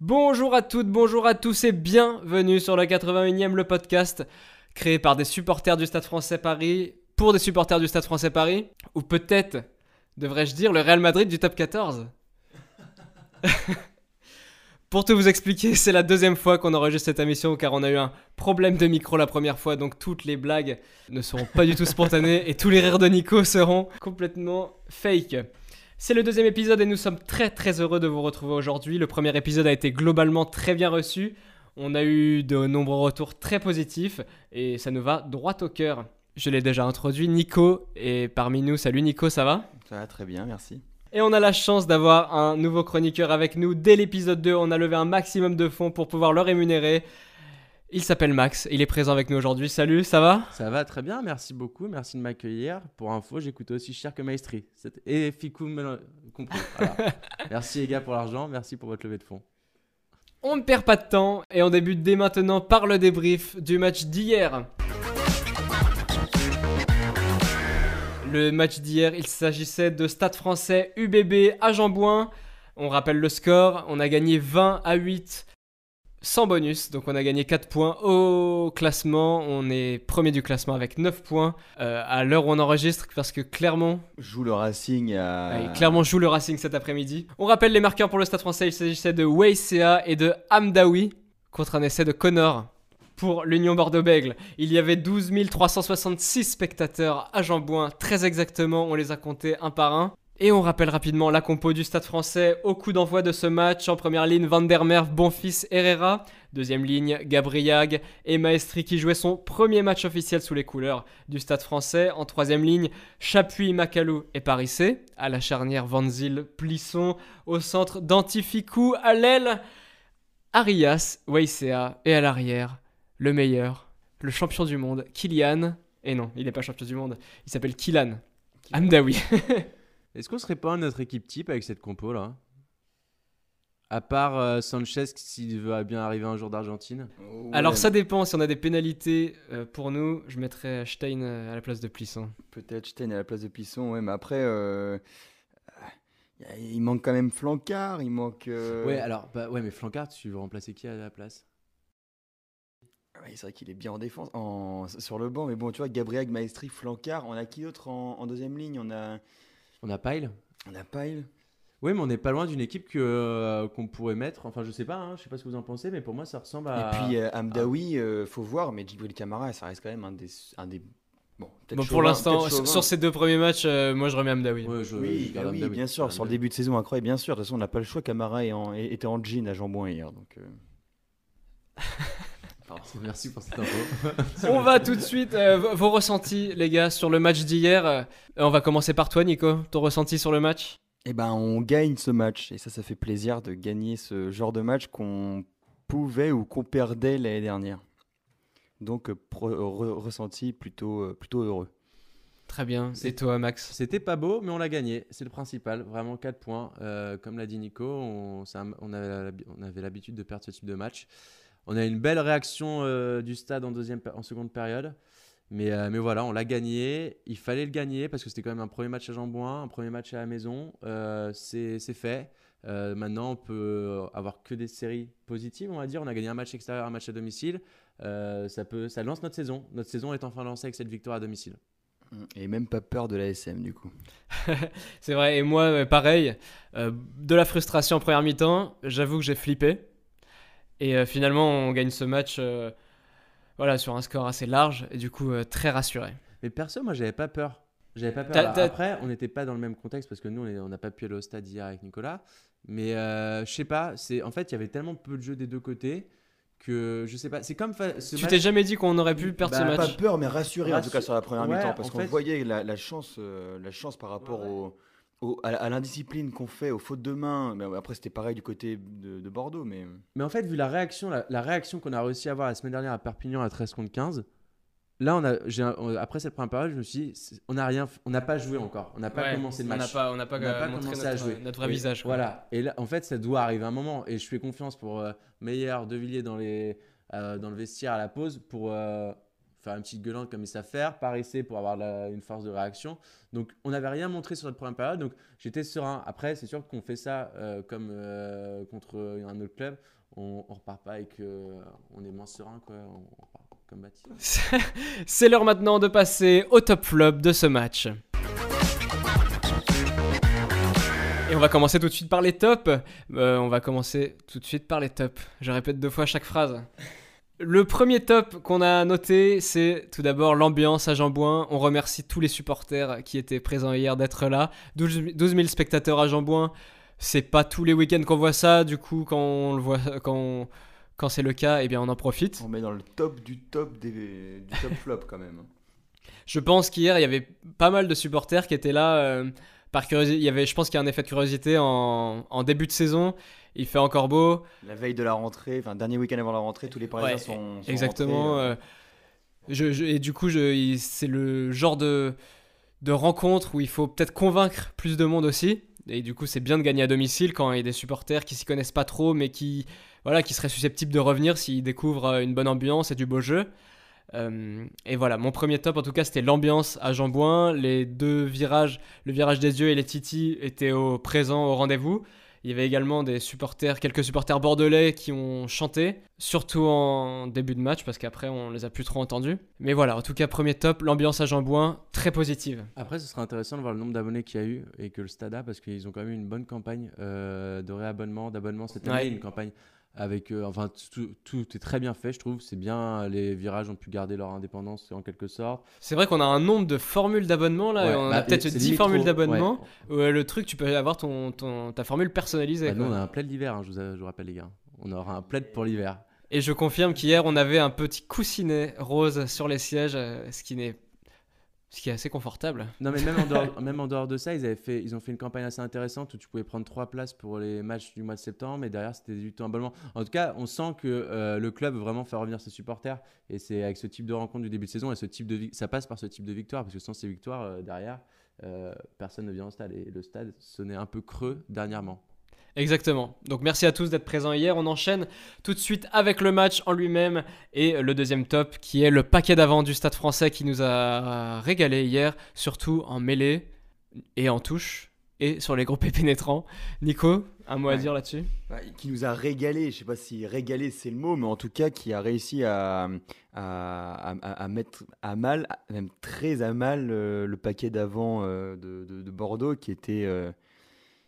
Bonjour à toutes, bonjour à tous et bienvenue sur le 81e le podcast créé par des supporters du Stade français Paris pour des supporters du Stade français Paris ou peut-être devrais-je dire le Real Madrid du top 14. Pour tout vous expliquer, c'est la deuxième fois qu'on enregistre cette émission car on a eu un problème de micro la première fois, donc toutes les blagues ne seront pas du tout spontanées et tous les rires de Nico seront complètement fake. C'est le deuxième épisode et nous sommes très très heureux de vous retrouver aujourd'hui. Le premier épisode a été globalement très bien reçu. On a eu de nombreux retours très positifs et ça nous va droit au cœur. Je l'ai déjà introduit, Nico est parmi nous. Salut Nico, ça va? Ça va très bien, merci. Et on a la chance d'avoir un nouveau chroniqueur avec nous. Dès l'épisode 2, on a levé un maximum de fonds pour pouvoir le rémunérer. Il s'appelle Max, il est présent avec nous aujourd'hui. Salut, ça va? Ça va très bien, merci beaucoup, merci de m'accueillir. Pour info, j'écoute aussi cher que Maestri. C'est- Et Ficou compris. voilà. merci les gars pour l'argent, merci pour votre levée de fonds. On ne perd pas de temps et on débute dès maintenant par le débrief du match d'hier. Le match d'hier, il s'agissait de Stade français UBB à Jambouin. On rappelle le score, on a gagné 20 à 8 sans bonus, donc on a gagné 4 points au classement. On est premier du classement avec 9 points euh, à l'heure où on enregistre parce que Clermont Joue le Racing à. Ouais, joue le Racing cet après-midi. On rappelle les marqueurs pour le Stade français. Il s'agissait de Weissea et de Hamdaoui contre un essai de Connor pour l'Union Bordeaux-Bègle. Il y avait 12 366 spectateurs à Jambouin, très exactement. On les a comptés un par un. Et on rappelle rapidement la compo du Stade français au coup d'envoi de ce match. En première ligne, Van der Merwe, Bonfils, Herrera. Deuxième ligne, Gabriag et Maestri qui jouait son premier match officiel sous les couleurs du Stade français. En troisième ligne, Chapuis, Macalou et Parissé. À la charnière, Van Zyl, Plisson. Au centre, Dantificou. À Arias, Weissea. Et à l'arrière, le meilleur, le champion du monde, Kylian. Et non, il n'est pas champion du monde, il s'appelle Kylan. Hamdaoui. Est-ce qu'on serait pas notre équipe type avec cette compo là? À part euh, Sanchez s'il veut bien arriver un jour d'Argentine. Ouais, Alors ça dépend, si on a des pénalités euh, pour nous, je mettrais Stein euh, à la place de Plisson. Peut-être Stein à la place de Plisson, ouais, mais après. euh, Il manque quand même Flancard, il manque. euh, Ouais, alors, bah, ouais, mais Flancard, tu veux remplacer qui à la place? Ouais, c'est vrai qu'il est bien en défense, en... sur le banc, mais bon, tu vois, Gabriel, Maestri, Flancard, on a qui d'autre en... en deuxième ligne? On a, On a Pyle on a Pyle. Oui, mais on n'est pas loin d'une équipe que, euh, qu'on pourrait mettre. Enfin, je sais pas, hein, je sais pas ce que vous en pensez, mais pour moi, ça ressemble à. Et puis euh, Hamdaoui, euh, faut voir, mais Djibril Camara, ça reste quand même un des. Un des... Bon, Bon, pour l'instant, sur, ces deux premiers matchs, euh, moi je remets Hamdaoui. Ouais, je- Oui, je ah oui, bien sûr, sur le début de saison, incroyable, bien sûr. De toute façon, on n'a pas le choix. Camara est en- était en jean à Jambouin hier. Donc, euh, Merci pour cette info. On va tout de suite, euh, vos- ressentis les gars sur le match d'hier. Euh, on va commencer par toi Nico, ton ressenti sur le match? Eh ben, on gagne ce match. Et ça, ça fait plaisir de gagner ce genre de match qu'on pouvait ou qu'on perdait l'année dernière. Donc, euh, pro- re- ressenti plutôt, euh, plutôt heureux. Très bien, C'est- et toi Max? C'était pas beau, mais on l'a gagné. C'est le principal. Vraiment 4 points. Euh, comme l'a dit Nico, un- on avait l'habitude de perdre ce type de match. On a une belle réaction euh, du stade en, deuxième, en seconde période. Mais, euh, mais voilà, on l'a gagné. Il fallait le gagner parce que c'était quand même un premier match à Jambouin, un premier match à la maison. Euh, c'est c'est fait. Euh, maintenant, on peut avoir que des séries positives, on va dire. On a gagné un match extérieur, un match à domicile. Euh, ça, peut, ça lance notre saison. Notre saison est enfin lancée avec cette victoire à domicile. Et même pas peur de la SM, du coup. C'est vrai, et moi pareil, euh, de la frustration en première mi-temps, j'avoue que j'ai flippé. Et euh, finalement on gagne ce match euh, voilà, sur un score assez large et du coup euh, très rassuré. Mais perso, moi, j'avais pas peur. J'avais pas peur. Alors, t'as- Après, on n'était pas dans le même contexte parce que nous, on n'a pas pu aller au stade hier avec Nicolas. Mais euh, je sais pas, c'est en fait, il y avait tellement peu de jeux des deux côtés que je sais pas. C'est comme fa- ce Tu match- t'es jamais dit qu'on aurait pu perdre Bah, ce Pas match peur, mais rassuré en tout cas sur la première Ouais, mi-temps. Parce qu'on fait- voyait la, la chance, euh, la chance par rapport au, au- à, à l'indiscipline qu'on fait, aux fautes de main. Mais après, c'était pareil du côté de, de Bordeaux. Mais Mais en fait, vu la réaction, la, la réaction qu'on a réussi à avoir la semaine dernière à Perpignan à 13 contre 15, là, on a, j'ai un- on- après cette première période, je me suis dit, on n'a rien, on n'a pas joué encore, on n'a pas Ouais, commencé le On match. n'a pas, on n'a pas, On n'a euh, pas commencé notre, à jouer. notre vrai Et visage. quoi. Voilà. Et là, en fait, ça doit arriver un moment. Et je fais confiance pour euh, Meyer, De Villiers dans, les, euh, dans le vestiaire à la pause pour euh, faire une petite gueulante comme ils savent faire, pas rester pour avoir une force de réaction. Donc on n'avait rien montré sur notre première période, donc j'étais serein. Après, c'est sûr qu'on fait ça euh, comme euh, contre un autre club, on, on repart pas et qu'on est moins serein, quoi. Comme Baptiste. C'est l'heure maintenant de passer au top flop de ce match. Et on va commencer tout de suite par les tops. Euh, on va commencer tout de suite par les tops. Je répète deux fois chaque phrase. Le premier top qu'on a noté, c'est tout d'abord l'ambiance à Jambouin. On remercie tous les supporters qui étaient présents hier d'être là. 12 12 000 spectateurs à Jambouin. C'est pas tous les week-ends qu'on voit ça. Du coup, quand on le voit, quand, on- quand c'est le cas, eh bien on en profite. On met dans le top du top des, du top flop quand même. Je pense qu'hier, il y avait pas mal de supporters qui étaient là euh, par curiosité. Il y avait, je pense qu'il y a un effet de curiosité en, en début de saison. Il fait encore beau. La veille de la rentrée, enfin dernier week-end avant la rentrée, tous les Parisiens Ouais, sont, sont Exactement. rentrés, euh, euh, je, je- et du coup, c'est le genre de, de rencontre où il faut peut-être convaincre plus de monde aussi. Et du coup, c'est bien de gagner à domicile quand il y a des supporters qui s'y connaissent pas trop, mais qui, voilà, qui seraient susceptibles de revenir s'ils découvrent euh, une bonne ambiance et du beau jeu. Euh, et voilà, mon premier top en tout cas, c'était l'ambiance à Jambouin. Les deux virages, le virage des yeux et les titis étaient au présent au rendez-vous. Il y avait également des supporters, quelques supporters bordelais qui ont chanté, surtout en début de match parce qu'après on les a plus trop entendus. Mais voilà, en tout cas premier top, l'ambiance à Jambouin très positive. Après, ce sera intéressant de voir le nombre d'abonnés qu'il y a eu et que le Stade a parce qu'ils ont quand même eu une bonne campagne euh, de réabonnement, d'abonnement cette année. Ouais. Une campagne avec. euh, enfin, tout, tout est très bien fait, je trouve. C'est bien. Les virages ont pu garder leur indépendance en quelque sorte. C'est vrai qu'on a un nombre de formules d'abonnement là, Ouais, on bah, a peut-être c'est 10 limite formules d'abonnement. Ouais. le truc, tu peux avoir ton, ton- ta formule personnalisée. Bah, nous, on a un plaid d'hiver, hein, je, vous, je vous rappelle, les gars. On aura un plaid pour l'hiver. Et je confirme qu'hier on avait un petit coussinet rose sur les sièges, euh, ce qui n'est ce qui est assez confortable. Non, mais même en, dehors, même en dehors de ça, ils, avaient fait, ils ont fait une campagne assez intéressante où tu pouvais prendre trois places pour les matchs du mois de septembre et derrière, c'était du temps abonnement. En tout cas, on sent que euh, le club veut vraiment faire revenir ses supporters et c'est avec ce type de rencontre du début de saison et ce type de ça passe par ce type de victoire parce que sans ces victoires, euh, derrière, euh, personne ne vient au stade et le stade sonnait un peu creux dernièrement. Exactement. Donc merci à tous d'être présents hier. On enchaîne tout de suite avec le match en lui-même et le deuxième top qui est le paquet d'avant du Stade français qui nous a régalé hier, surtout en mêlée et en touche et sur les groupes pénétrants. Nico, un mot à dire là-dessus? Bah, qui nous a régalé, je sais pas si régalé c'est le mot, mais en tout cas qui a réussi à, à, à- à mettre à mal, même très à mal, euh, le paquet d'avant euh, de, de- de Bordeaux qui était euh,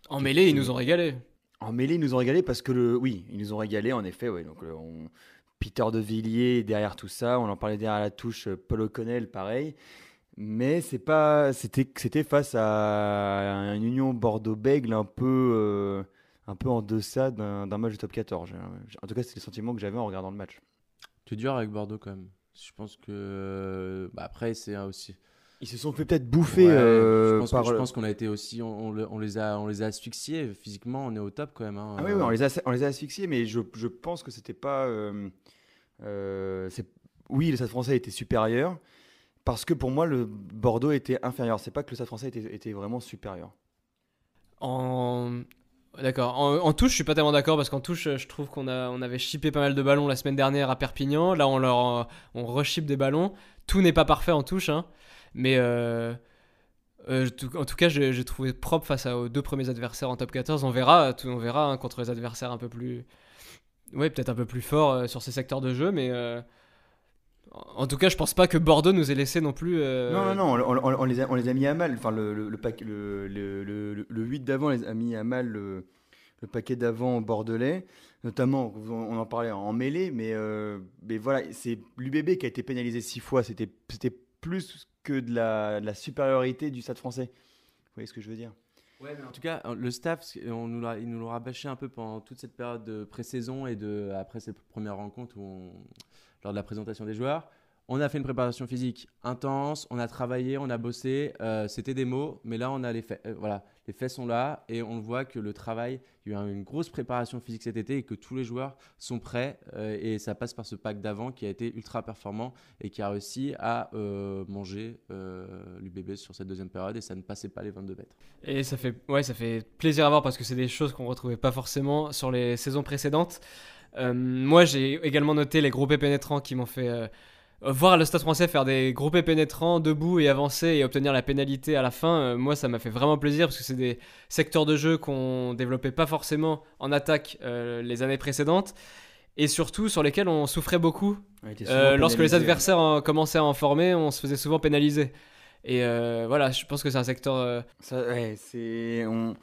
En mêlée, ils nous ont régalé. En mêlée. Ils nous ont régalé parce que le, oui, ils nous ont régalé en effet. Ouais, donc on- Peter de Villiers derrière tout ça, on en parlait derrière la touche, euh, Paul O'Connell pareil. Mais c'est pas, c'était, c'était face à une Union Bordeaux-Bègle un peu, euh, un peu en deçà d'un, match de top 14. J'ai- En tout cas, c'est le sentiment que j'avais en regardant le match. Tu es dur avec Bordeaux quand même. Je pense que. bah, après, c'est aussi. Ils se sont fait peut-être bouffer Ouais, euh, je pense, que- par. je pense qu'on a été aussi. On, on le- on les a, on les a asphyxiés. Physiquement, on est au top quand même. hein. Ah oui, oui, on les a, on les a asphyxiés, mais je, je pense que c'était pas. euh, euh, c'est- oui, le Stade français était supérieur, parce que pour moi, le Bordeaux était inférieur. C'est pas que le Stade français était, était vraiment supérieur. En D'accord. En, en touche, je suis pas tellement d'accord parce qu'en touche, je trouve qu'on a, on avait chippé pas mal de ballons la semaine dernière à Perpignan. Là, on leur, on rechip des ballons. Tout n'est pas parfait en touche, hein. Mais euh, euh, en tout cas, j'ai trouvé propre face aux deux premiers adversaires en top 14. On verra, on verra hein, contre les adversaires un peu plus, ouais, peut-être un peu plus forts euh, sur ces secteurs de jeu, mais euh, en tout cas, je pense pas que Bordeaux nous ait laissé non plus. Non, non, non, on, les a, on les a mis à mal. Enfin, le, le, le, paquet- le, le, le- le 8 d'avant les a mis à mal le, paquet d'avant bordelais, notamment, on en parlait en mêlée, mais, mais voilà, c'est l'UBB qui a été pénalisé six fois. C'était plus que de la, supériorité du Stade français. Vous voyez ce que je veux dire? Mais en tout cas, le staff, on nous il nous l'aura bâché un peu pendant toute cette période de pré-saison et de, après cette première rencontre lors de la présentation des joueurs. On a fait une préparation physique intense, on a travaillé, on a bossé. euh, C'était des mots, mais là, on a les faits. Euh, voilà, les faits sont là et on voit que le travail, il y a eu une grosse préparation physique cet été et que tous les joueurs sont prêts. euh, et ça passe par ce pack d'avant qui a été ultra performant et qui a réussi à manger l'UBB sur cette deuxième période et ça ne passait pas les 22 mètres. Et ça fait, ouais, ça fait plaisir à voir parce que c'est des choses qu'on retrouvait pas forcément sur les saisons précédentes. Moi, j'ai également noté les groupés pénétrants qui m'ont fait voir le Stade français faire des groupés pénétrants debout et avancer et obtenir la pénalité à la fin, euh, moi ça m'a fait vraiment plaisir parce que c'est des secteurs de jeu qu'on développait pas forcément en attaque euh, les années précédentes et surtout sur lesquels on souffrait beaucoup. Euh, lorsque les pénalisés, adversaires en- commençaient à en former, on se faisait souvent pénaliser. Et euh, voilà, je pense que c'est un secteur. euh, Ça, ouais, c'est on,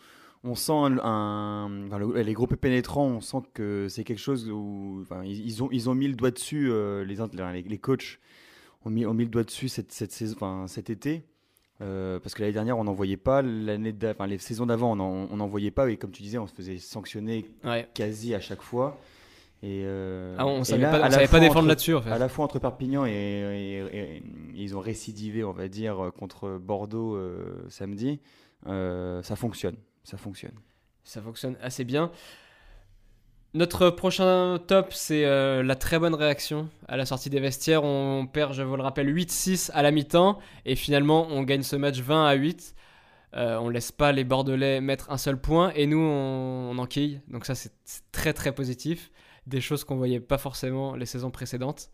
on sent un, un- enfin, le- les groupes pénétrants, on sent que c'est quelque chose où enfin, ils, ils ont ils ont mis le doigt dessus euh, les, int- les les coachs ont mis ont mis le doigt dessus cette cette saison enfin, cet été euh, parce que l'année dernière on n'en voyait pas l'année enfin, les saisons d'avant on en- on n'en voyait pas et comme tu disais on se faisait sanctionner ouais. quasi à chaque fois et, euh, Ah, on et savait là, pas, on savait pas défendre là-dessus en fait. à la fois entre Perpignan et, et- et- et ils ont récidivé, on va dire, contre Bordeaux euh, samedi. Ça fonctionne, ça fonctionne. Ça fonctionne assez bien. Notre prochain top, c'est euh, la très bonne réaction à la sortie des vestiaires. On perd, je vous le rappelle, 8-6 à la mi-temps. Et finalement, on gagne ce match 20 à 8. Euh, on laisse pas les Bordelais mettre un seul point. Et nous, on, on enquille. Donc ça, c'est très très positif. Des choses qu'on voyait pas forcément les saisons précédentes.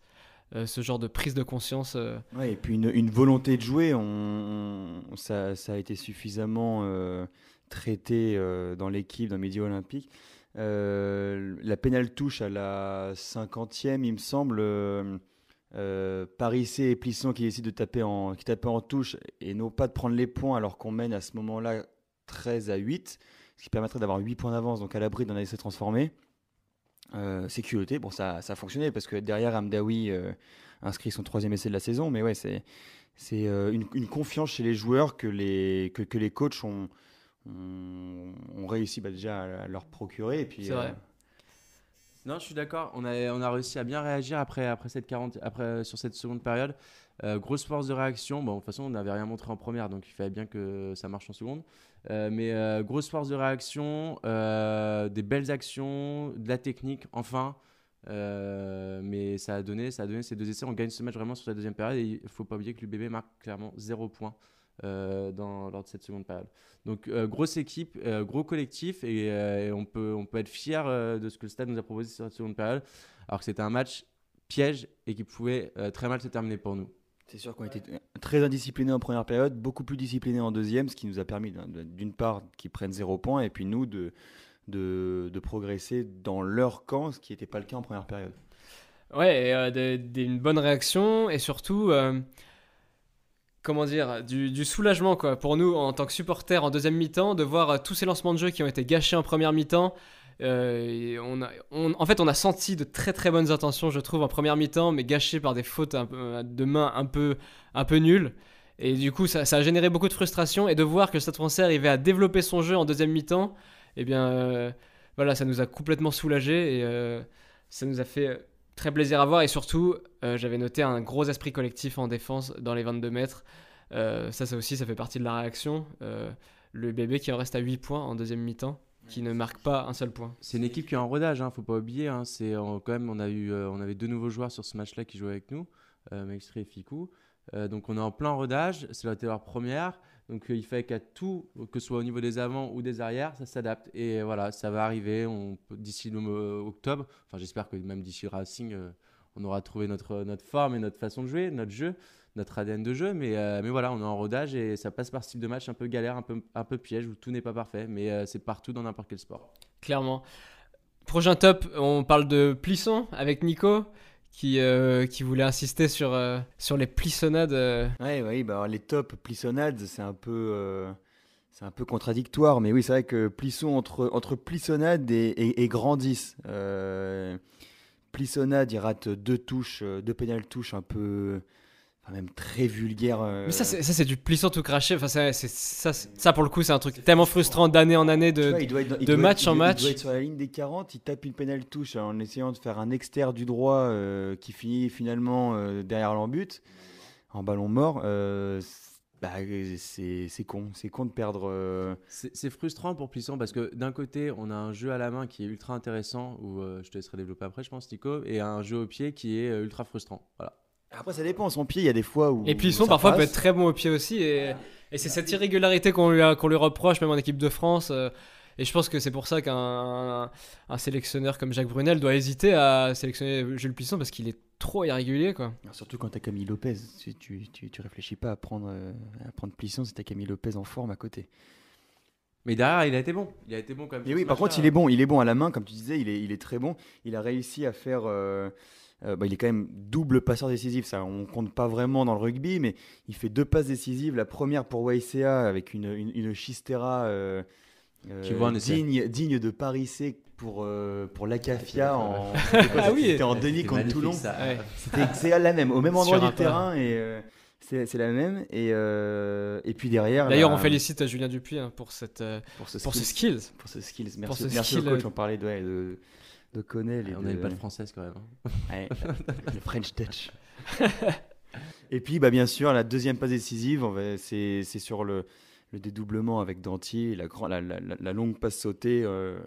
Euh, ce genre de prise de conscience. euh, Ouais, et puis une, une volonté de jouer, on, on- ça, ça a été suffisamment euh, traité euh, dans l'équipe, dans Midi Olympique. Euh, la pénale touche à la 50e, il me semble. euh, euh, Parissé et Plisson qui décident de taper en, qui tapaient en touche et non pas de prendre les points alors qu'on mène à ce moment-là 13 à 8, ce qui permettrait d'avoir 8 points d'avance, donc à l'abri d'un essai transformé. Euh, sécurité, bon ça, ça a fonctionné parce que derrière Amdawi euh, inscrit son troisième essai de la saison, mais ouais c'est c'est une, une confiance chez les joueurs que les que, que les coachs ont ont, ont réussi bah, déjà à, leur procurer et puis C'est vrai. Non, je suis d'accord. On a, on a réussi à bien réagir après, après cette 40, après, sur cette seconde période. Euh, grosse force de réaction. Bon, de toute façon, on n'avait rien montré en première, donc il fallait bien que ça marche en seconde. Euh, mais euh, grosse force de réaction, euh, des belles actions, de la technique, enfin. Euh, mais ça a donné, ça a donné ces deux essais. On gagne ce match vraiment sur la deuxième période. Et il faut pas oublier que l'UBB marque clairement zéro point euh, dans, lors de cette seconde période. Donc euh, grosse équipe, euh, gros collectif et, euh, et on, peut, on peut être fier euh, de ce que le stade nous a proposé sur cette seconde période. Alors que c'était un match piège et qui pouvait euh, très mal se terminer pour nous. C'est sûr qu'on était très indisciplinés en première période, beaucoup plus disciplinés en deuxième, ce qui nous a permis d'un- d'un- d'une part qu'ils prennent zéro point et puis nous de, de, de progresser dans leur camp, ce qui n'était pas le cas en première période. Ouais, et, euh, une bonne réaction et surtout, euh, comment dire, du, soulagement quoi. Pour nous, en tant que supporters en deuxième mi-temps, de voir euh, tous ces lancements de jeu qui ont été gâchés en première mi-temps. euh, en fait, on a senti de très très bonnes intentions, je trouve, en première mi-temps, mais gâchées par des fautes de main un peu, un peu nulles. Et du coup, ça, a généré beaucoup de frustration. Et de voir que le Stade français arrivait à développer son jeu en deuxième mi-temps, eh bien, euh, voilà, ça nous a complètement soulagés. Et ça nous a fait très plaisir à voir. Et surtout, euh, j'avais noté un gros esprit collectif en défense dans les 22 mètres. Euh, ça, ça aussi, ça fait partie de la réaction. Euh, le bébé qui en reste à 8 points en deuxième mi-temps, qui ne marque pas un seul point. C'est une équipe qui est en rodage, hein, faut pas oublier. hein. c'est euh, quand même, on a eu, euh, on avait deux nouveaux joueurs sur ce match-là qui jouaient avec nous, euh, Maxtré et Ficou. Euh, donc on est en plein rodage. C'est la leur première. Donc euh, il fallait qu'à tout, que ce soit au niveau des avants ou des arrières, ça s'adapte. Et voilà, ça va arriver. D'ici mois- octobre. Enfin, j'espère que même d'ici Racing, euh, on aura trouvé notre notre forme et notre façon de jouer, notre jeu, notre ADN de jeu. Mais euh, mais voilà, on est en rodage et ça passe par style de match un peu galère, un peu un peu piège où tout n'est pas parfait. Mais euh, c'est partout dans n'importe quel sport. Clairement. Prochain top, on parle de Plisson avec Nico. Qui, euh, qui voulait insister sur, euh, sur les plissonnades. euh, Ouais, ouais, bah, les tops plissonnades, c'est un peu, euh, c'est un peu contradictoire, mais oui, c'est vrai que Plisson entre entre plissonnade et, et, et grandissent. Plissonnade, il rate deux touches, deux pénales touches un peu, enfin, même très vulgaires. euh, Mais ça, c'est du Plisson tout craché. Enfin, ça, ça, pour le coup, c'est un truc tellement frustrant d'année en année. De, vois, il doit être dans- il de doit match être- en il doit- match. Il doit être sur la ligne des 40, il tape une pénale touche en essayant de faire un externe du droit euh, qui finit finalement euh, derrière l'embut, en ballon mort. euh, c'est- bah, c'est con, c'est con de perdre. euh, C'est frustrant pour Plisson parce que d'un côté, on a un jeu à la main qui est ultra intéressant, où euh, je te laisserai développer après, je pense, Nico, et un jeu au pied qui est ultra frustrant. Voilà. Après, ça dépend. Son pied, il y a des fois où. Et Plisson, parfois, passe. peut être très bon au pied aussi. Et, et c'est cette irrégularité qu'on lui, a- qu'on lui reproche, même en équipe de France. euh, Et je pense que c'est pour ça qu'un un sélectionneur comme Jacques Brunel doit hésiter à sélectionner Jules Plisson parce qu'il est trop irrégulier. Quoi. Surtout quand t'as Camille Lopez. Tu, tu, tu, tu réfléchis pas à prendre, euh, à prendre Plisson si t'as Camille Lopez en forme à côté. Mais derrière, il a été bon. Il a été bon quand même. Mais sur oui, par contre, il est bon. Il est bon à la main, comme tu disais. Il est, il est très bon. Il a réussi à faire. euh, euh, bah, il est quand même double passeur décisif. Ça, on compte pas vraiment dans le rugby, mais il fait deux passes décisives. La première pour YCA avec une, une, une Chistera euh, euh, digne, digne de Paris C pour, euh, pour l'Acafia en, Ah oui. en Denis c'était contre Toulon. Ouais. C'était c'est la même, au même endroit Sur du terrain et euh, c'est la même. Et, euh, et puis derrière. D'ailleurs, on félicite Julien Dupuis hein, pour, cette, pour ce pour ses skills. skills. Pour ce skills. Merci, Pour ce merci skill, au coach. On parlait de, ouais, de, de Connell. et Ah, On de- n'avait pas de française quand même. hein. Ouais, le French touch. et puis, bah, bien sûr, la deuxième passe décisive, c'est sur le, le dédoublement avec Dantier, la, grand- la, la, la- la longue passe sautée, euh,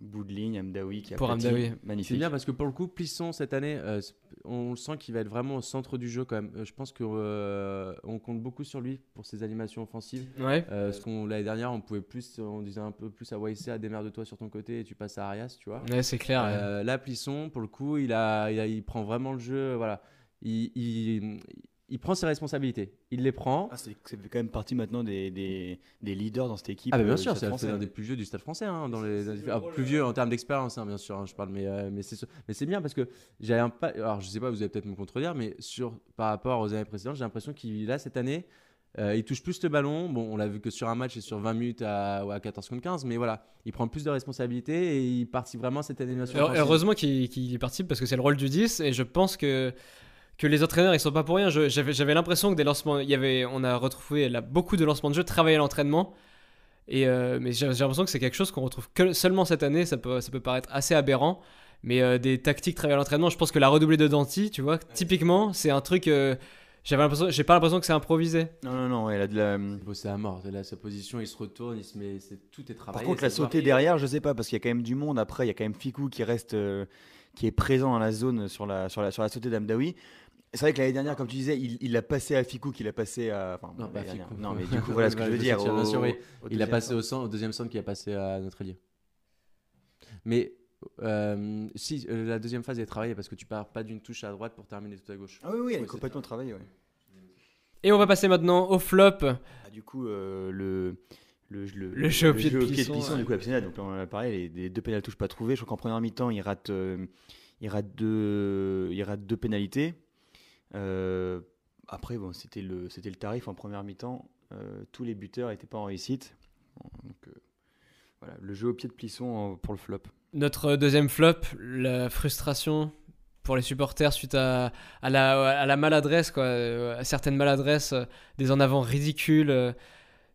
bout de ligne, Amdaoui qui a Pour Amdaoui. C'est Magnifique. bien parce que pour le coup, Plisson cette année, euh, on le sent qu'il va être vraiment au centre du jeu quand même. Euh, je pense que euh, on compte beaucoup sur lui pour ses animations offensives. Ouais. Euh, ce qu'on l'année dernière, on pouvait plus, on disait un peu plus à YC, démerde-toi sur ton côté et tu passes à Arias, tu vois. Ouais, c'est clair. ouais. Là, Plisson, pour le coup, il, a, il, a- il prend vraiment le jeu. Voilà. Il, il, il prend ses responsabilités. Il les prend. Ah, c'est quand même partie maintenant des, des, des leaders dans cette équipe. Ah, bien euh, sûr, c'est l'un des plus vieux du stade français. hein, dans les, dans les- ah, plus vieux en termes d'expérience, hein, bien sûr, hein, je parle. Mais, euh, mais c'est sûr- mais c'est bien parce que j'ai un pas. Alors, je sais pas, vous allez peut-être me contredire, mais sur, par rapport aux années précédentes, j'ai l'impression qu'il, là, cette année, euh, il touche plus le ballon. Bon, on l'a vu que sur un match et sur 20 minutes à, ou à 14 contre 15, mais voilà, il prend plus de responsabilités et il participe vraiment à cette animation. Heureusement qu'il y participe parce que c'est le rôle du 10 et je pense que, que les entraîneurs ils sont pas pour rien. J'avais j'avais l'impression que des lancements, il y avait, on a retrouvé là, beaucoup de lancements de jeu, travaillé à l'entraînement. Et euh, mais j'ai j'ai l'impression que c'est quelque chose qu'on retrouve que seulement cette année. Ça peut, ça peut paraître assez aberrant, mais euh, des tactiques travaillées à l'entraînement. Je pense que la redoublée de Danti, tu vois, typiquement, c'est un truc. euh, j'avais l'impression, j'ai pas l'impression que c'est improvisé. Non, non, non, elle a de la. Bossait à mort. Là, sa position, il se retourne, il se met, c'est- tout est travaillé. Par contre, la sautée derrière, je sais pas, parce qu'il y a quand même du monde. Après, il y a quand même Fikou qui reste, euh, qui est présent dans la zone sur la, sur la, sur la sautée d'Amdaoui. C'est vrai que l'année dernière, comme tu disais, il l'a passé à Fikou, qu'il a passé à. Enfin, Non, pas. Fickou. Non, mais du coup, voilà ce que je veux dire. bien sûr, oui. Il a deuxième passé au, centre, au deuxième centre qui a passé à notre lieu. Mais euh, si euh, la deuxième phase est travaillée parce que tu pars pas d'une touche à droite pour terminer tout à gauche. Ah oui, oui, elle est complètement travaillée, ouais. Et on va passer maintenant au flop. Ah, du coup, euh, le. Le, Le jeu au pied de ouais. du coup, exceptionnel. Donc, là, on a parlé, les, les deux pénales touches pas trouvées. Je crois qu'en première mi-temps, il rate, euh, il rate deux, il rate deux pénalités. Euh, après, bon, c'était le, c'était le tarif en première mi-temps. Euh, tous les buteurs n'étaient pas en réussite. Euh, le jeu au pied de Plisson pour le flop. Notre deuxième flop, la frustration pour les supporters suite à, à, la, maladresse, quoi, à certaines maladresses, des en avant ridicules.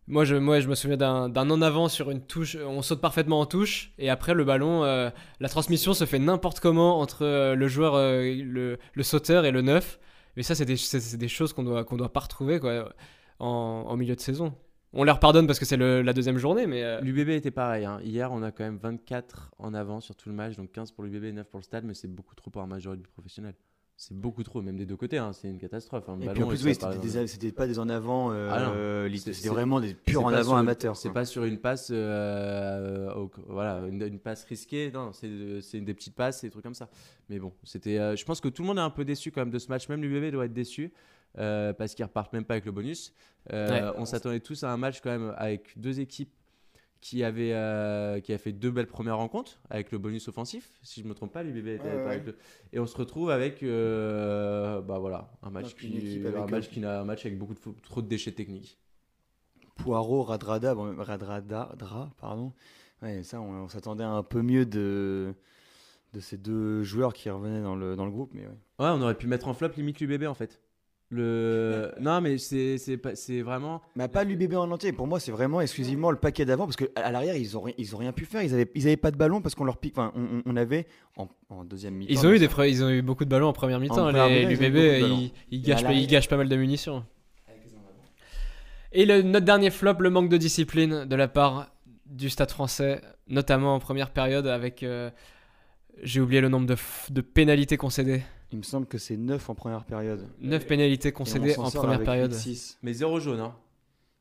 Moi je, moi, je me souviens d'un en avant sur une touche, on saute parfaitement en touche, et après le ballon, la transmission se fait n'importe comment entre le joueur, le, le sauteur et le neuf. Mais ça, c'est des, choses qu'on doit, doit pas retrouver en, milieu de saison. On leur pardonne parce que c'est la deuxième journée, mais euh, L'UBB était pareil. hein. Hier, on a quand même 24 en avant sur tout le match, donc 15 pour l'UBB et 9 pour le stade, mais c'est beaucoup trop pour un rugby professionnel. C'est beaucoup trop, même des deux côtés. hein. C'est une catastrophe. hein. Et puis en plus, oui, c'était, pas des en avant, euh, Ah euh, c'était vraiment des purs en avant amateurs. C'est pas sur une passe, euh, au- voilà, une, une passe risquée. Non, c'est c'est des petites passes, des trucs comme ça. Mais bon, c'était. euh, je pense que tout le monde est un peu déçu quand même de ce match. Même l'UBB doit être déçu euh, parce qu'ils repartent même pas avec le bonus. Euh, On s'attendait tous à un match quand même avec deux équipes qui avaient euh, qui a fait deux belles premières rencontres avec le bonus offensif. Si je me trompe pas, l'UBB était Ouais, le- et on se retrouve avec euh, bah voilà un match Donc, qui un avec match qui n'a un match avec beaucoup de trop de déchets techniques. Poirot, Radrada, bon, Radrada, Dra, pardon. Ouais, ça, on, on s'attendait un peu mieux de, de ces deux joueurs qui revenaient dans le, dans le groupe, mais ouais. Ouais, on aurait pu mettre en flop limite l'UBB en fait. Le... Non, mais c'est vraiment. Mais pas l'UBB en entier. Pour moi, c'est vraiment exclusivement le paquet d'avant, parce qu'à à, l'arrière, ils ont, ri- ils ont rien pu faire. Ils avaient, ils avaient pas de ballon parce qu'on leur pique. Enfin, on, avait en, en deuxième mi-temps. ils ont eu des ils ont eu beaucoup de ballons en première mi-temps. L'UBB, ils, gâchent, pas- mal de munitions. Et le, notre dernier flop, le manque de discipline de la part du Stade français, notamment en première période avec. euh, J'ai oublié le nombre de, f- de pénalités concédées. Il me semble que c'est 9 en première période. 9 pénalités concédées en première période. 8-6. Mais zéro jaune, hein.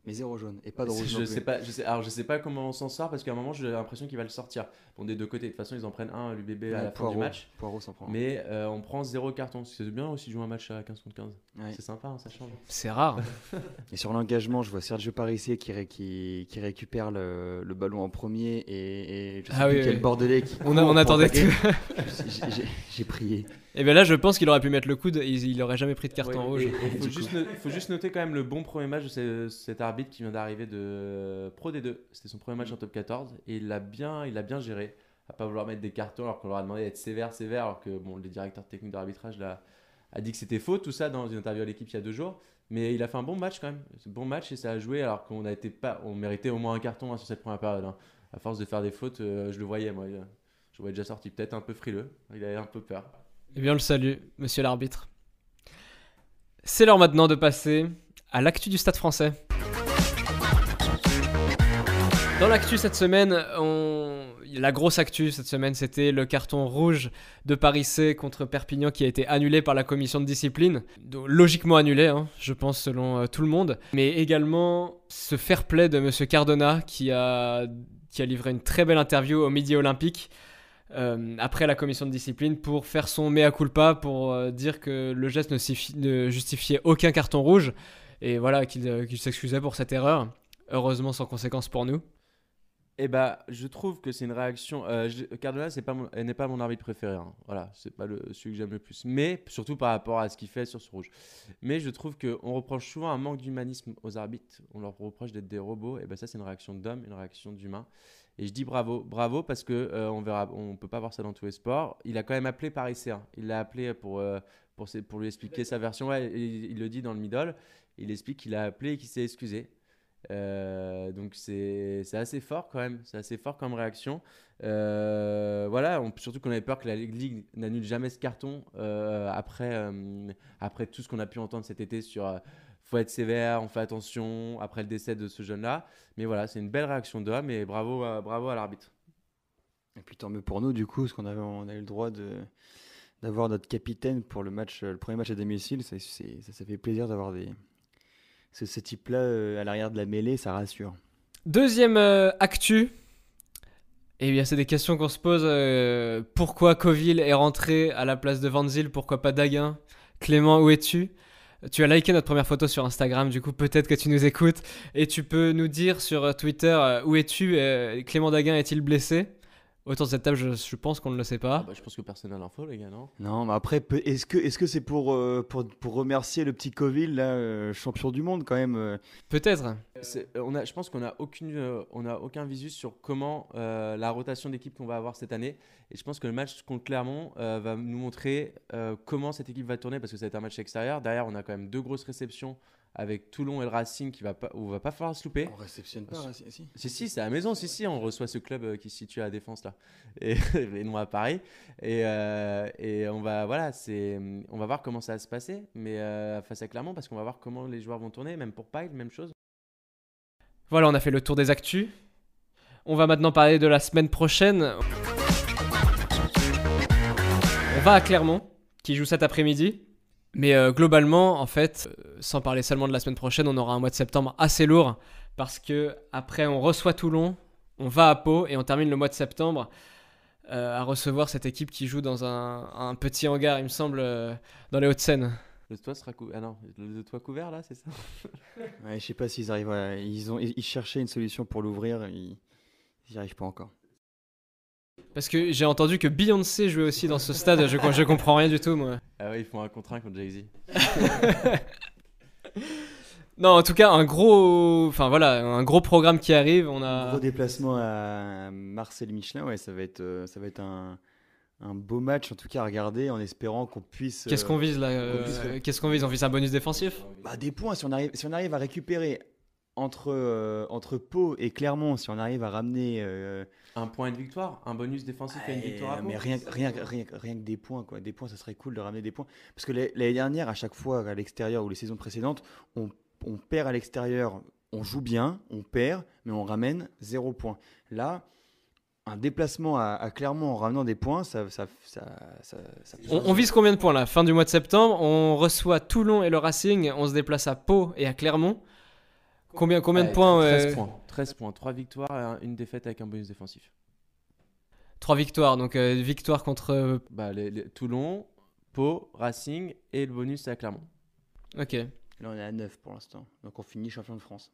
Mais zéro jaune et pas de rouge. Je non plus. sais pas, je sais, alors je sais pas comment on s'en sort parce qu'à un moment j'ai l'impression qu'il va le sortir. Bon, des deux côtés, de toute façon ils en prennent un l'UBB à Ouais, la fin Poirot, du match. Poirot s'en prend. Mais euh, on prend zéro carton. C'est bien aussi de jouer un match à 15 contre 15. Ouais. C'est sympa, hein, ça change. C'est rare. Et sur l'engagement, je vois Sergio Parissé qui, ré- qui, qui récupère le, le ballon en premier et, et je sais Ah plus oui, quel oui. Bordelais qui On, a- on attendait tout. J'ai prié. Et bien là, je pense qu'il aurait pu mettre le coude. Il, il aurait jamais pris de carton Ouais, rouge. Il faut, juste no- faut juste noter quand même le bon premier match de ce- cet arbitre qui vient d'arriver de Pro D2. C'était son premier match en top 14 et il l'a bien, il l'a bien géré. À pas vouloir mettre des cartons alors qu'on leur a demandé d'être sévère, sévère, alors que bon, le directeur technique d'arbitrage là, a dit que c'était faux, tout ça dans une interview à l'équipe il y a deux jours. Mais il a fait un bon match quand même. C'est un bon match et ça a joué alors qu'on a été pas, on méritait au moins un carton hein, sur cette première période. hein. À force de faire des fautes, euh, je le voyais moi. il- Je le voyais déjà sorti, peut-être un peu frileux. Il avait un peu peur. Eh bien, on le salue, monsieur l'arbitre. C'est l'heure maintenant de passer à l'actu du stade français. Dans l'actu cette semaine, la grosse actu cette semaine, c'était le carton rouge de Paris C contre Perpignan qui a été annulé par la commission de discipline. Logiquement annulé, hein, je pense, selon euh, tout le monde. Mais également ce fair play de monsieur Cardona qui a, qui a livré une très belle interview au Midi Olympique euh, après la commission de discipline pour faire son mea culpa, pour euh, dire que le geste ne, justifiait aucun carton rouge et voilà qu'il euh, qu'il s'excusait pour cette erreur. Heureusement sans conséquence pour nous. Eh bah, je trouve que c'est une réaction. Je- Cardona, c'est n'est pas mon arbitre préféré. hein. Voilà, c'est pas le, celui que j'aime le plus. Mais surtout par rapport à ce qu'il fait sur ce rouge. Mais je trouve qu'on reproche souvent un manque d'humanisme aux arbitres. On leur reproche d'être des robots. Et ben ça, c'est une réaction d'homme, une réaction d'humain. Et je dis bravo, bravo parce que euh, on verra, on peut pas voir ça dans tous les sports. Il a quand même appelé Paris C1. Il l'a appelé pour euh, pour, lui expliquer sa version. Ouais, il, le dit dans le middle. Il explique qu'il a appelé et qu'il s'est excusé. Euh, donc c'est assez fort quand même, c'est assez fort comme réaction. Euh, voilà, surtout qu'on avait peur que la Ligue n'annule jamais ce carton après, après tout ce qu'on a pu entendre cet été sur faut être sévère, on fait attention après le décès de ce jeune-là. Mais voilà, c'est une belle réaction d'homme et bravo, à- bravo à l'arbitre. Et puis tant mieux pour nous, du coup, parce qu'on avait, on a eu le droit de d'avoir notre capitaine pour le match, le premier match à domicile. Ça, ça fait plaisir d'avoir des ce, ce type-là euh, à l'arrière de la mêlée, ça rassure. Deuxième euh, actu. Eh bien, c'est des questions qu'on se pose. euh, pourquoi Coville est rentré à la place de Van Zyl Pourquoi pas Daguin? Clément, où es-tu? Tu as liké notre première photo sur Instagram, du coup, peut-être que tu nous écoutes. Et tu peux nous dire sur euh, Twitter euh, où es-tu? Euh, Clément Daguin est-il blessé? Autour de cette table, je, je pense qu'on ne le sait Ah pas. bah, je pense que personne n'a l'info, les gars, non? Non, mais après, est-ce que c'est pour, euh, pour pour remercier le petit Coville, là, euh, champion du monde quand même euh, Peut-être. Euh, on a, je pense qu'on n'a aucune, euh, on a aucun visu sur comment euh, la rotation d'équipe qu'on va avoir cette année. Et je pense que le match contre Clermont euh, va nous montrer euh, comment cette équipe va tourner parce que ça va être un match extérieur. Derrière, on a quand même deux grosses réceptions avec Toulon et le Racing qui va pas, où va pas falloir se louper. On réceptionne pas, si, si. Si, si, c'est à la maison. Si, si, on reçoit ce club euh, qui se situe à la Défense, là. Et, et non à Paris. Et, euh, et on, va, voilà, c'est, on va voir comment ça va se passer. Mais euh, face à Clermont, parce qu'on va voir comment les joueurs vont tourner. Même pour Pyle, même chose. Voilà, on a fait le tour des actus. On va maintenant parler de la semaine prochaine. On va à Clermont, qui joue cet après-midi. Mais euh, globalement, en fait, euh, sans parler seulement de la semaine prochaine, on aura un mois de septembre assez lourd. Parce que après, on reçoit Toulon, on va à Pau et on termine le mois de septembre euh, à recevoir cette équipe qui joue dans un, un petit hangar, il me semble, euh, dans les Hauts-de-Seine. Le toit sera couvert. Ah non, le toit couvert là, c'est ça? Ouais, je sais pas s'ils arrivent. à- Ils ont, ils cherchaient une solution pour l'ouvrir. Ils n'y arrivent pas encore. Parce que j'ai entendu que Beyoncé jouait aussi dans ce stade, je, je comprends rien du tout, moi. Ah ouais, ils font un contre un contre Jay-Z. Non, en tout cas, un gros, enfin voilà, un gros programme qui arrive. On a. Gros déplacement à Marcel Michelin, ouais, ça va être, euh, ça va être un, un beau match en tout cas à regarder en espérant qu'on puisse. Qu'est-ce euh, qu'on vise là euh, Qu'est-ce qu'on vise On vise un bonus défensif? Bah, des points, si on arrive, si on arrive à récupérer entre, euh, entre Pau et Clermont, si on arrive à ramener. euh, Un point et une victoire, un bonus défensif et une eh, victoire à mais rien, rien, rien, rien que des points, quoi. Des points, ça serait cool de ramener des points. Parce que l'année dernière, à chaque fois, à l'extérieur ou les saisons précédentes, on, on perd à l'extérieur, on joue bien, on perd, mais on ramène zéro point. Là, un déplacement à, à Clermont en ramenant des points, ça, ça, ça, ça- ça- on, on vise combien de points là? Fin du mois de septembre, on reçoit Toulon et le Racing, on se déplace à Pau et à Clermont. Combien, combien de Ouais, points 13 euh, points. 13 points. 3 victoires et un- une défaite avec un bonus défensif. 3 victoires, donc euh, victoire contre. euh, Bah, les- les- Toulon, Pau, Racing et le bonus à Clermont. Ok. Là, on est à 9 pour l'instant. Donc, on finit champion de France.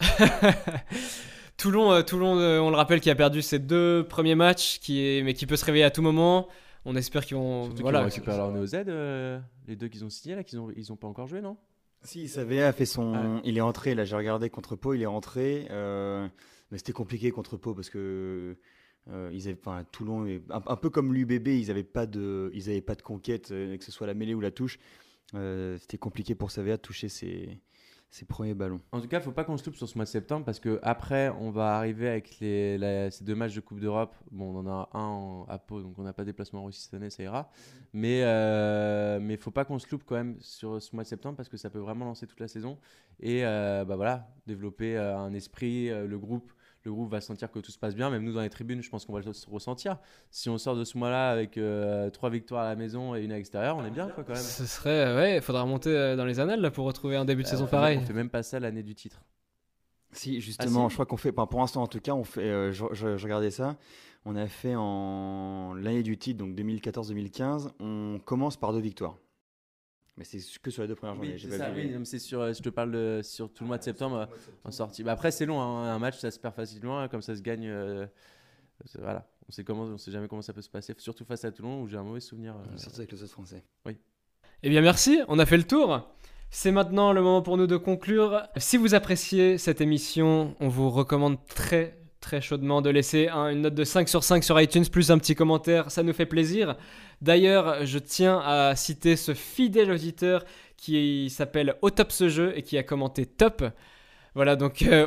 Toulon, euh, Toulon euh, on le rappelle, qui a perdu ses deux premiers matchs, qui est, mais qui peut se réveiller à tout moment. On espère qu'ils vont. Surtout voilà. qu'ils vont récupérer leur Néo Z, euh, les deux qu'ils ont signés là, qu'ils ont, ils ont pas encore joué, non? Si, Savea a fait son. Ouais. Il est rentré, là, j'ai regardé contre Pau, il est rentré. euh, Mais c'était compliqué contre Pau parce que. euh, ils avaient, enfin, Toulon, un, un peu comme l'UBB, ils n'avaient pas, de, ils avaient pas de conquête, euh, que ce soit la mêlée ou la touche. Euh, c'était compliqué pour Savea de toucher ses, ses premiers ballons. En tout cas, faut pas qu'on se loupe sur ce mois de septembre parce que après, on va arriver avec les, ces deux matchs de Coupe d'Europe. Bon, on en a un à Pau, donc on n'a pas de déplacement en Russie cette année, ça ira. Mais euh, mais faut pas qu'on se loupe quand même sur ce mois de septembre parce que ça peut vraiment lancer toute la saison et euh, bah voilà, développer euh, un esprit, euh, le groupe. Le groupe va sentir que tout se passe bien, même nous dans les tribunes, je pense qu'on va le ressentir. Si on sort de ce mois-là avec euh, trois victoires à la maison et une à l'extérieur, on est bien quoi quand même. Ce serait. euh, Ouais, il faudra remonter euh, dans les annales là, pour retrouver un début de Euh, saison pareil. On fait même pas ça l'année du titre. Si, justement, si je crois qu'on fait, pour l'instant en tout cas, on fait, euh, je, je- je regardais ça, on a fait en l'année du titre, donc 2014-2015, on commence par deux victoires. Mais c'est que sur les deux premières journées. Oui, c'est pas ça, vu oui, les- non, mais c'est sur, euh, je te parle de, sur tout le mois de septembre en sortie. Bah, après, c'est long, hein, un match, ça se perd facilement, hein, comme ça se gagne. euh, voilà, on sait, comment, on sait jamais comment ça peut se passer, surtout face à Toulon où j'ai un mauvais souvenir. euh, Surtout avec le Stade français. Eh bien merci, on a fait le tour. C'est maintenant le moment pour nous de conclure. Si vous appréciez cette émission, on vous recommande très très chaudement de laisser un- une note de 5 sur 5 sur iTunes plus un petit commentaire, ça nous fait plaisir. D'ailleurs, je tiens à citer ce fidèle auditeur qui s'appelle Au et qui a commenté top. Voilà, donc euh,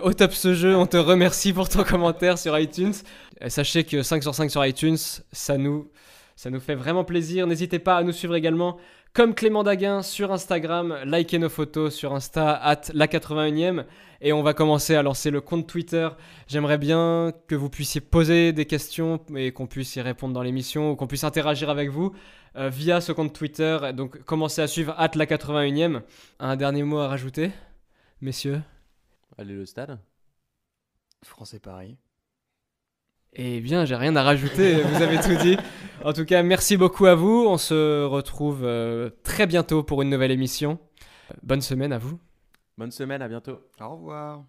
on te remercie pour ton commentaire sur iTunes. Euh, sachez que 5 sur 5 sur iTunes, ça nous, ça nous fait vraiment plaisir. N'hésitez pas à nous suivre également comme Clément Daguin sur Instagram, likez nos photos sur Insta, at la 81e. Et on va commencer à lancer le compte Twitter. J'aimerais bien que vous puissiez poser des questions et qu'on puisse y répondre dans l'émission ou qu'on puisse interagir avec vous euh, via ce compte Twitter. Donc commencez à suivre at la 81e. Un dernier mot à rajouter, messieurs? Allez, le stade? Français Paris. Eh bien, j'ai rien à rajouter, vous avez tout dit. En tout cas, merci beaucoup à vous. On se retrouve euh, très bientôt pour une nouvelle émission. Euh, bonne semaine à vous. Bonne semaine, à bientôt. Au revoir.